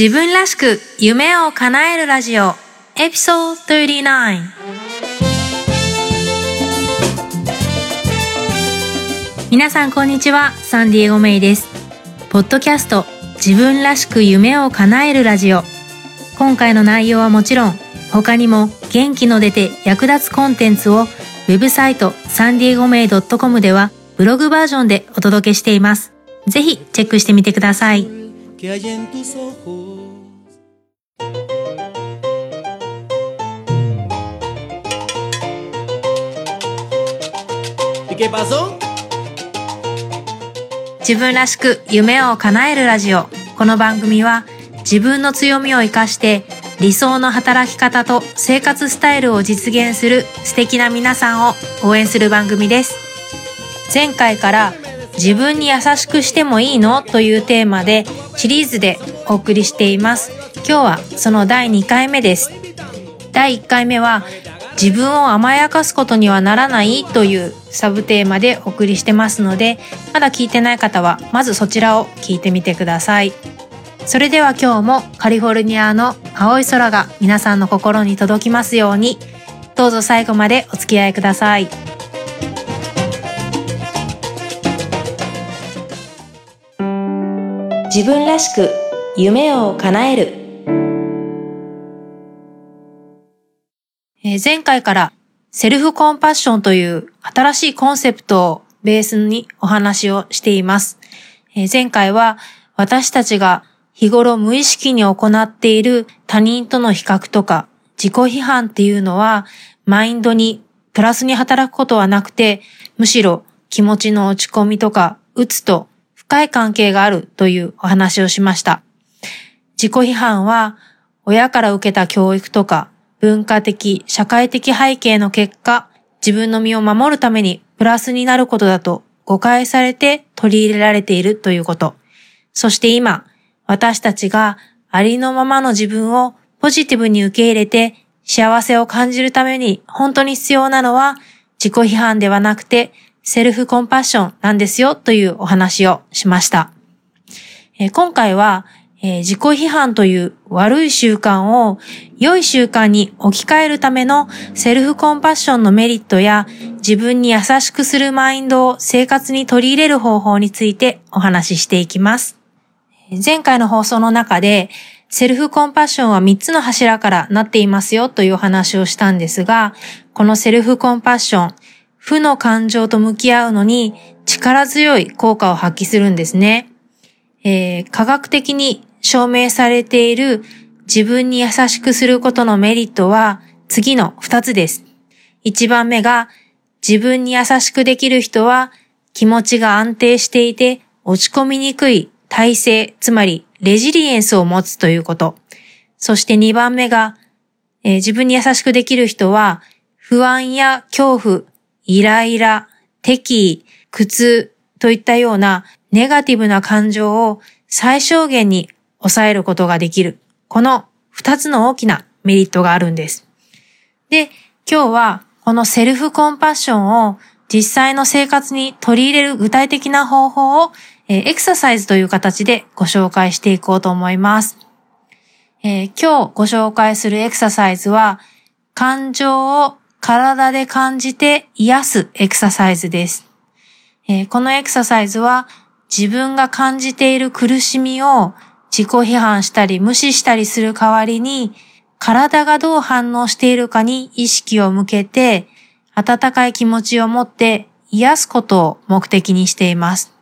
自分らしく夢を叶えるラジオエピソード39皆さんこんにちはサンディエゴメイですポッドキャスト自分らしく夢を叶えるラジオ今回の内容はもちろん他にも元気の出て役立つコンテンツをウェブサイトサンディエゴメイ .com ではブログバージョンでお届けしています。ぜひチェックしてみてください。自分らしく夢を叶えるラジオ。この番組は自分の強みを活かして理想の働き方と生活スタイルを実現する素敵な皆さんを応援する番組です。前回から自分に優しくしてもいいの？というテーマでシリーズでお送りしています。今日はその第2回目です。第1回目は自分を甘やかすことにはならない？というサブテーマでお送りしてますので、まだ聞いてない方はまずそちらを聞いてみてください。それでは今日もカリフォルニアの青い空が皆さんの心に届きますように、どうぞ最後までお付き合いください。自分らしく夢を叶える。えー、前回からセルフコンパッションという新しいコンセプトをベースにお話をしています。えー、前回は私たちが日頃無意識に行っている他人との比較とか自己批判っていうのはマインドにプラスに働くことはなくて、むしろ気持ちの落ち込みとか、うつと深い関係があるというお話をしました。自己批判は親から受けた教育とか文化的、社会的背景の結果、自分の身を守るためにプラスになることだと誤解されて取り入れられているということ。そして今、私たちがありのままの自分をポジティブに受け入れて幸せを感じるために本当に必要なのは自己批判ではなくてセルフコンパッションなんですよというお話をしました。え今回は、え自己批判という悪い習慣を良い習慣に置き換えるためのセルフコンパッションのメリットや自分に優しくするマインドを生活に取り入れる方法についてお話ししていきます。前回の放送の中で、セルフコンパッションは3つの柱からなっていますよというお話をしたんですが、このセルフコンパッション、負の感情と向き合うのに力強い効果を発揮するんですね。えー、科学的に証明されている自分に優しくすることのメリットは次の2つです。1番目が自分に優しくできる人は気持ちが安定していて落ち込みにくい体制、つまりレジリエンスを持つということ。そして2番目が、えー、自分に優しくできる人は、不安や恐怖、イライラ、敵意、苦痛といったようなネガティブな感情を最小限に抑えることができる。この二つの大きなメリットがあるんです。で、今日はこのセルフコンパッションを実際の生活に取り入れる具体的な方法をえエクササイズという形でご紹介していこうと思います。えー、今日ご紹介するエクササイズは、感情を体で感じて癒すエクササイズです。えー、このエクササイズは、自分が感じている苦しみを自己批判したり無視したりする代わりに、体がどう反応しているかに意識を向けて、温かい気持ちを持って癒すことを目的にしています。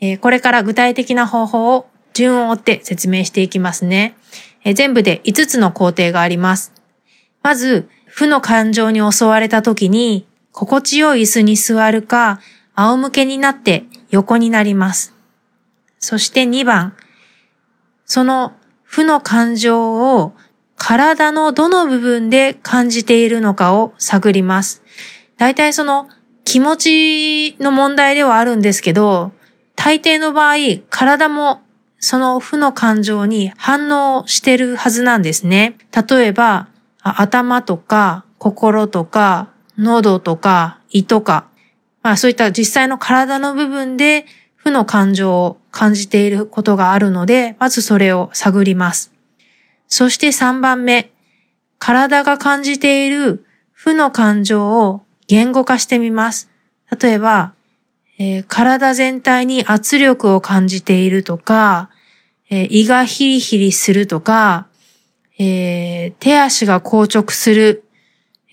えこれから具体的な方法を順を追って説明していきますね。え全部で5つの工程があります。まず、負の感情に襲われた時に、心地よい椅子に座るか、仰向けになって横になります。そして2番、その負の感情を体のどの部分で感じているのかを探ります。大体その気持ちの問題ではあるんですけど、大抵の場合、体もその負の感情に反応してるはずなんですね。例えば、頭とか心とか喉とか胃とか、まあそういった実際の体の部分で負の感情を感じていることがあるので、まずそれを探ります。そして3番目、体が感じている負の感情を言語化してみます。例えば、えー、体全体に圧力を感じているとか、えー、胃がヒリヒリするとか、えー、手足が硬直する、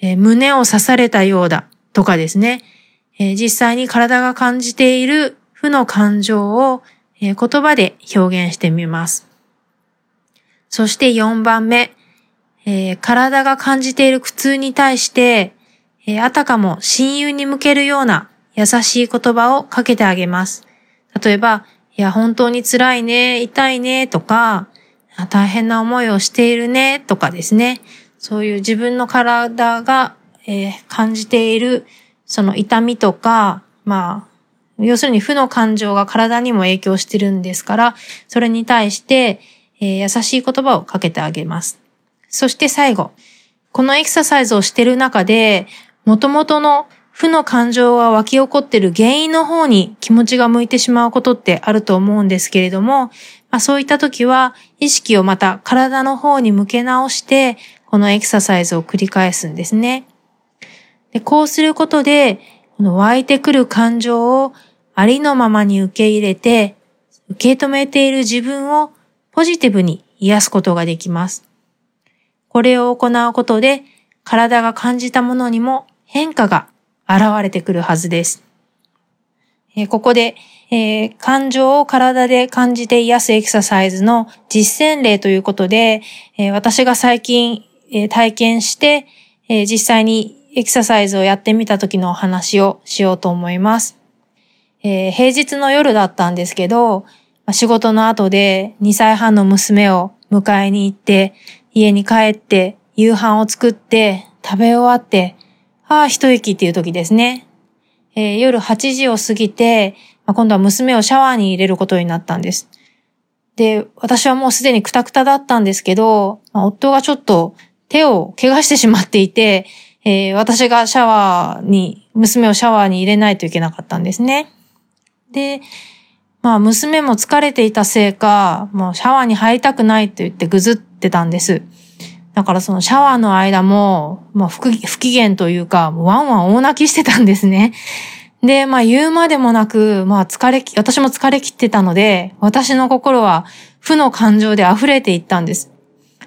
え胸を刺されたようだとかですね、え実際に体が感じている負の感情を、え言葉で表現してみます。そして4番目、え体が感じている苦痛に対して、えあたかも親友に向けるような優しい言葉をかけてあげます。例えば、いや、本当に辛いね、痛いね、とか、大変な思いをしているね、とかですね。そういう自分の体が、えー、感じている、その痛みとか、まあ、要するに負の感情が体にも影響してるんですから、それに対して、えー、優しい言葉をかけてあげます。そして最後、このエクササイズをしてる中で、元々の負の感情が湧き起こっている原因の方に気持ちが向いてしまうことってあると思うんですけれども、まあ、そういった時は意識をまた体の方に向け直して、このエクササイズを繰り返すんですね。でこうすることで、この湧いてくる感情をありのままに受け入れて、受け止めている自分をポジティブに癒すことができます。これを行うことで、体が感じたものにも変化が現れてくるはずです。えー、ここで、えー、感情を体で感じて癒すエクササイズの実践例ということで、えー、私が最近、え体験して、え実際にエクササイズをやってみた時のお話をしようと思います。え平日の夜だったんですけど、仕事の後で2歳半の娘を迎えに行って、家に帰って夕飯を作って食べ終わって、あ、一息っていう時ですね。えー、夜8時を過ぎて、まあ、今度は娘をシャワーに入れることになったんです。で、私はもうすでにクタクタだったんですけど、まあ、夫がちょっと手を怪我してしまっていて、えー、私がシャワーに、娘をシャワーに入れないといけなかったんですね。で、まあ娘も疲れていたせいか、もうシャワーに入りたくないと言ってぐずってたんです。だからそのシャワーの間も、まあ不機嫌というか、ワンワン大泣きしてたんですね。で、まあ言うまでもなく、まあ疲れ、私も疲れ切ってたので、私の心は負の感情で溢れていったんです。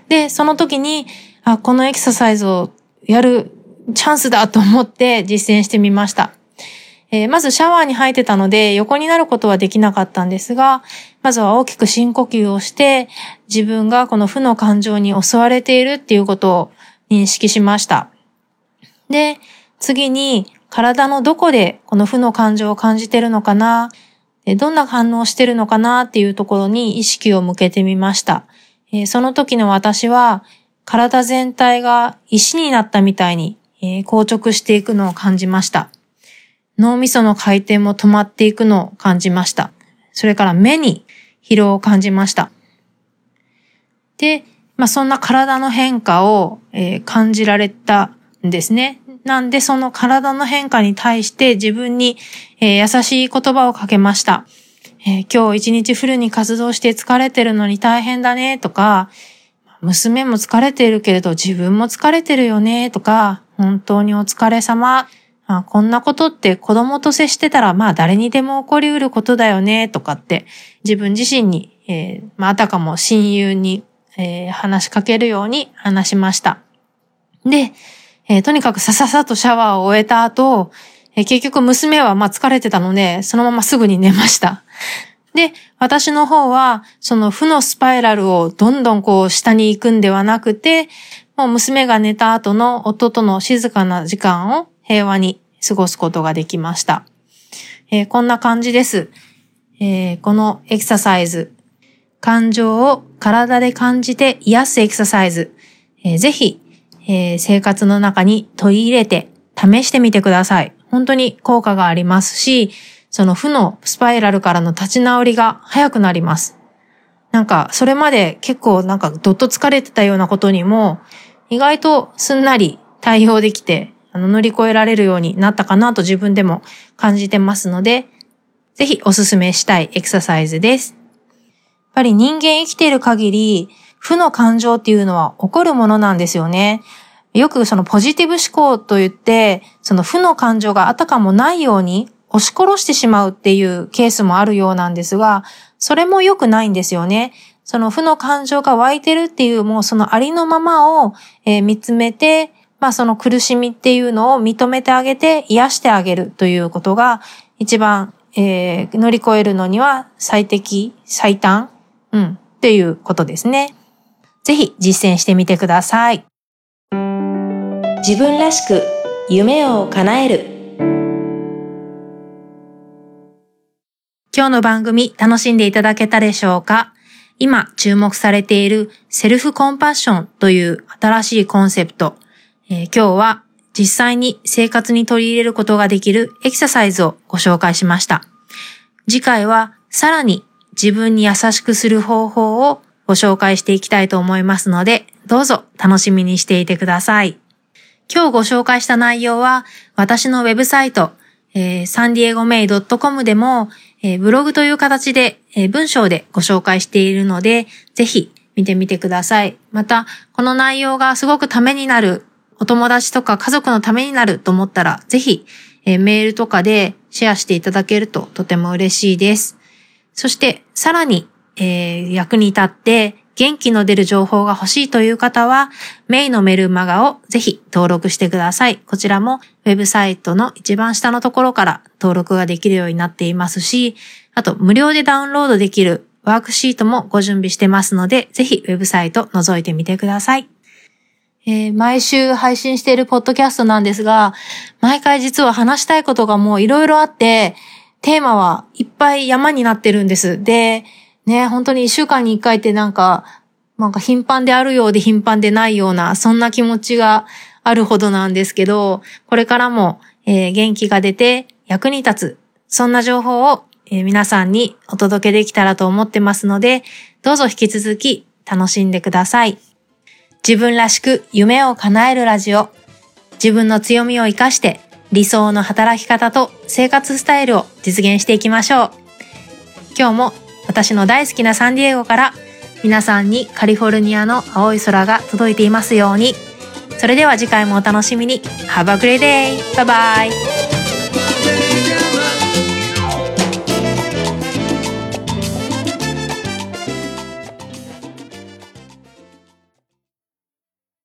で、その時に、あ、このエクササイズをやるチャンスだと思って実践してみました。えー、まずシャワーに入ってたので横になることはできなかったんですが、まずは大きく深呼吸をして、自分がこの負の感情に襲われているっていうことを認識しました。で、次に体のどこでこの負の感情を感じてるのかな、どんな反応してるのかなっていうところに意識を向けてみました。その時の私は体全体が石になったみたいに、え、硬直していくのを感じました。脳みその回転も止まっていくのを感じました。それから目に疲労を感じました。で、まあ、そんな体の変化を、え、感じられたんですね。なんでその体の変化に対して自分に、え、優しい言葉をかけました。え、今日一日フルに活動して疲れてるのに大変だねとか、娘も疲れてるけれど自分も疲れてるよねとか、本当にお疲れ様あこんなことって子供と接してたらまあ誰にでも起こりうることだよねとかって自分自身に、えー、まああたかも親友に、えー、話しかけるように話しました。で、えー、とにかくさささとシャワーを終えた後、え、結局娘はまあ疲れてたのでそのまますぐに寝ました。で、私の方は、その負のスパイラルをどんどんこう下に行くんではなくて、もう娘が寝た後の夫との静かな時間を平和に過ごすことができました。えー、こんな感じです。えー、このエクササイズ、感情を体で感じて癒すエクササイズ、えー、ぜひ、え生活の中に取り入れて試してみてください。本当に効果がありますし、その負のスパイラルからの立ち直りが早くなります。なんか、それまで結構なんかどっと疲れてたようなことにも、意外とすんなり対応できて、あの乗り越えられるようになったかなと自分でも感じてますので、ぜひおすすめしたいエクササイズです。やっぱり人間生きている限り、負の感情っていうのは起こるものなんですよね。よくそのポジティブ思考と言って、その負の感情があたかもないように押し殺してしまうっていうケースもあるようなんですが、それも良くないんですよね。その負の感情が湧いてるっていうもうそのありのままを、えー、見つめて、まあその苦しみっていうのを認めてあげて癒してあげるということが一番、えー、乗り越えるのには最適、最短、うん、っていうことですね。ぜひ実践してみてください。自分らしく夢を叶える。今日の番組楽しんでいただけたでしょうか？今注目されているセルフコンパッションという新しいコンセプト。えー、今日は実際に生活に取り入れることができるエクササイズをご紹介しました。次回はさらに自分に優しくする方法をご紹介していきたいと思いますので、どうぞ楽しみにしていてください。今日ご紹介した内容は私のウェブサイト、えー、サンディエゴメイドットコムでも、えー、ブログという形で、えー、文章でご紹介しているので、ぜひ見てみてください。また、この内容がすごくためになる、お友達とか家族のためになると思ったら、ぜひ、え、メールとかでシェアしていただけるととても嬉しいです。そして、さらに、えー、役に立って元気の出る情報が欲しいという方は、メイのメルマガをぜひ登録してください。こちらもウェブサイトの一番下のところから登録ができるようになっていますし、あと無料でダウンロードできるワークシートもご準備してますので、ぜひウェブサイト覗いてみてください。えー、毎週配信しているポッドキャストなんですが、毎回実は話したいことがもういろいろあって、テーマはいっぱい山になってるんです。で、ね、本当に一週間に一回ってなんか、なんか頻繁であるようで頻繁でないような、そんな気持ちがあるほどなんですけど、これからも、えー、元気が出て役に立つ、そんな情報を、えー、皆さんにお届けできたらと思ってますので、どうぞ引き続き楽しんでください。自分らしく夢を叶えるラジオ。自分の強みを活かして理想の働き方と生活スタイルを実現していきましょう。今日も私の大好きなサンディエゴから皆さんにカリフォルニアの青い空が届いていますように。それでは次回もお楽しみに。Have a great day! Bye bye!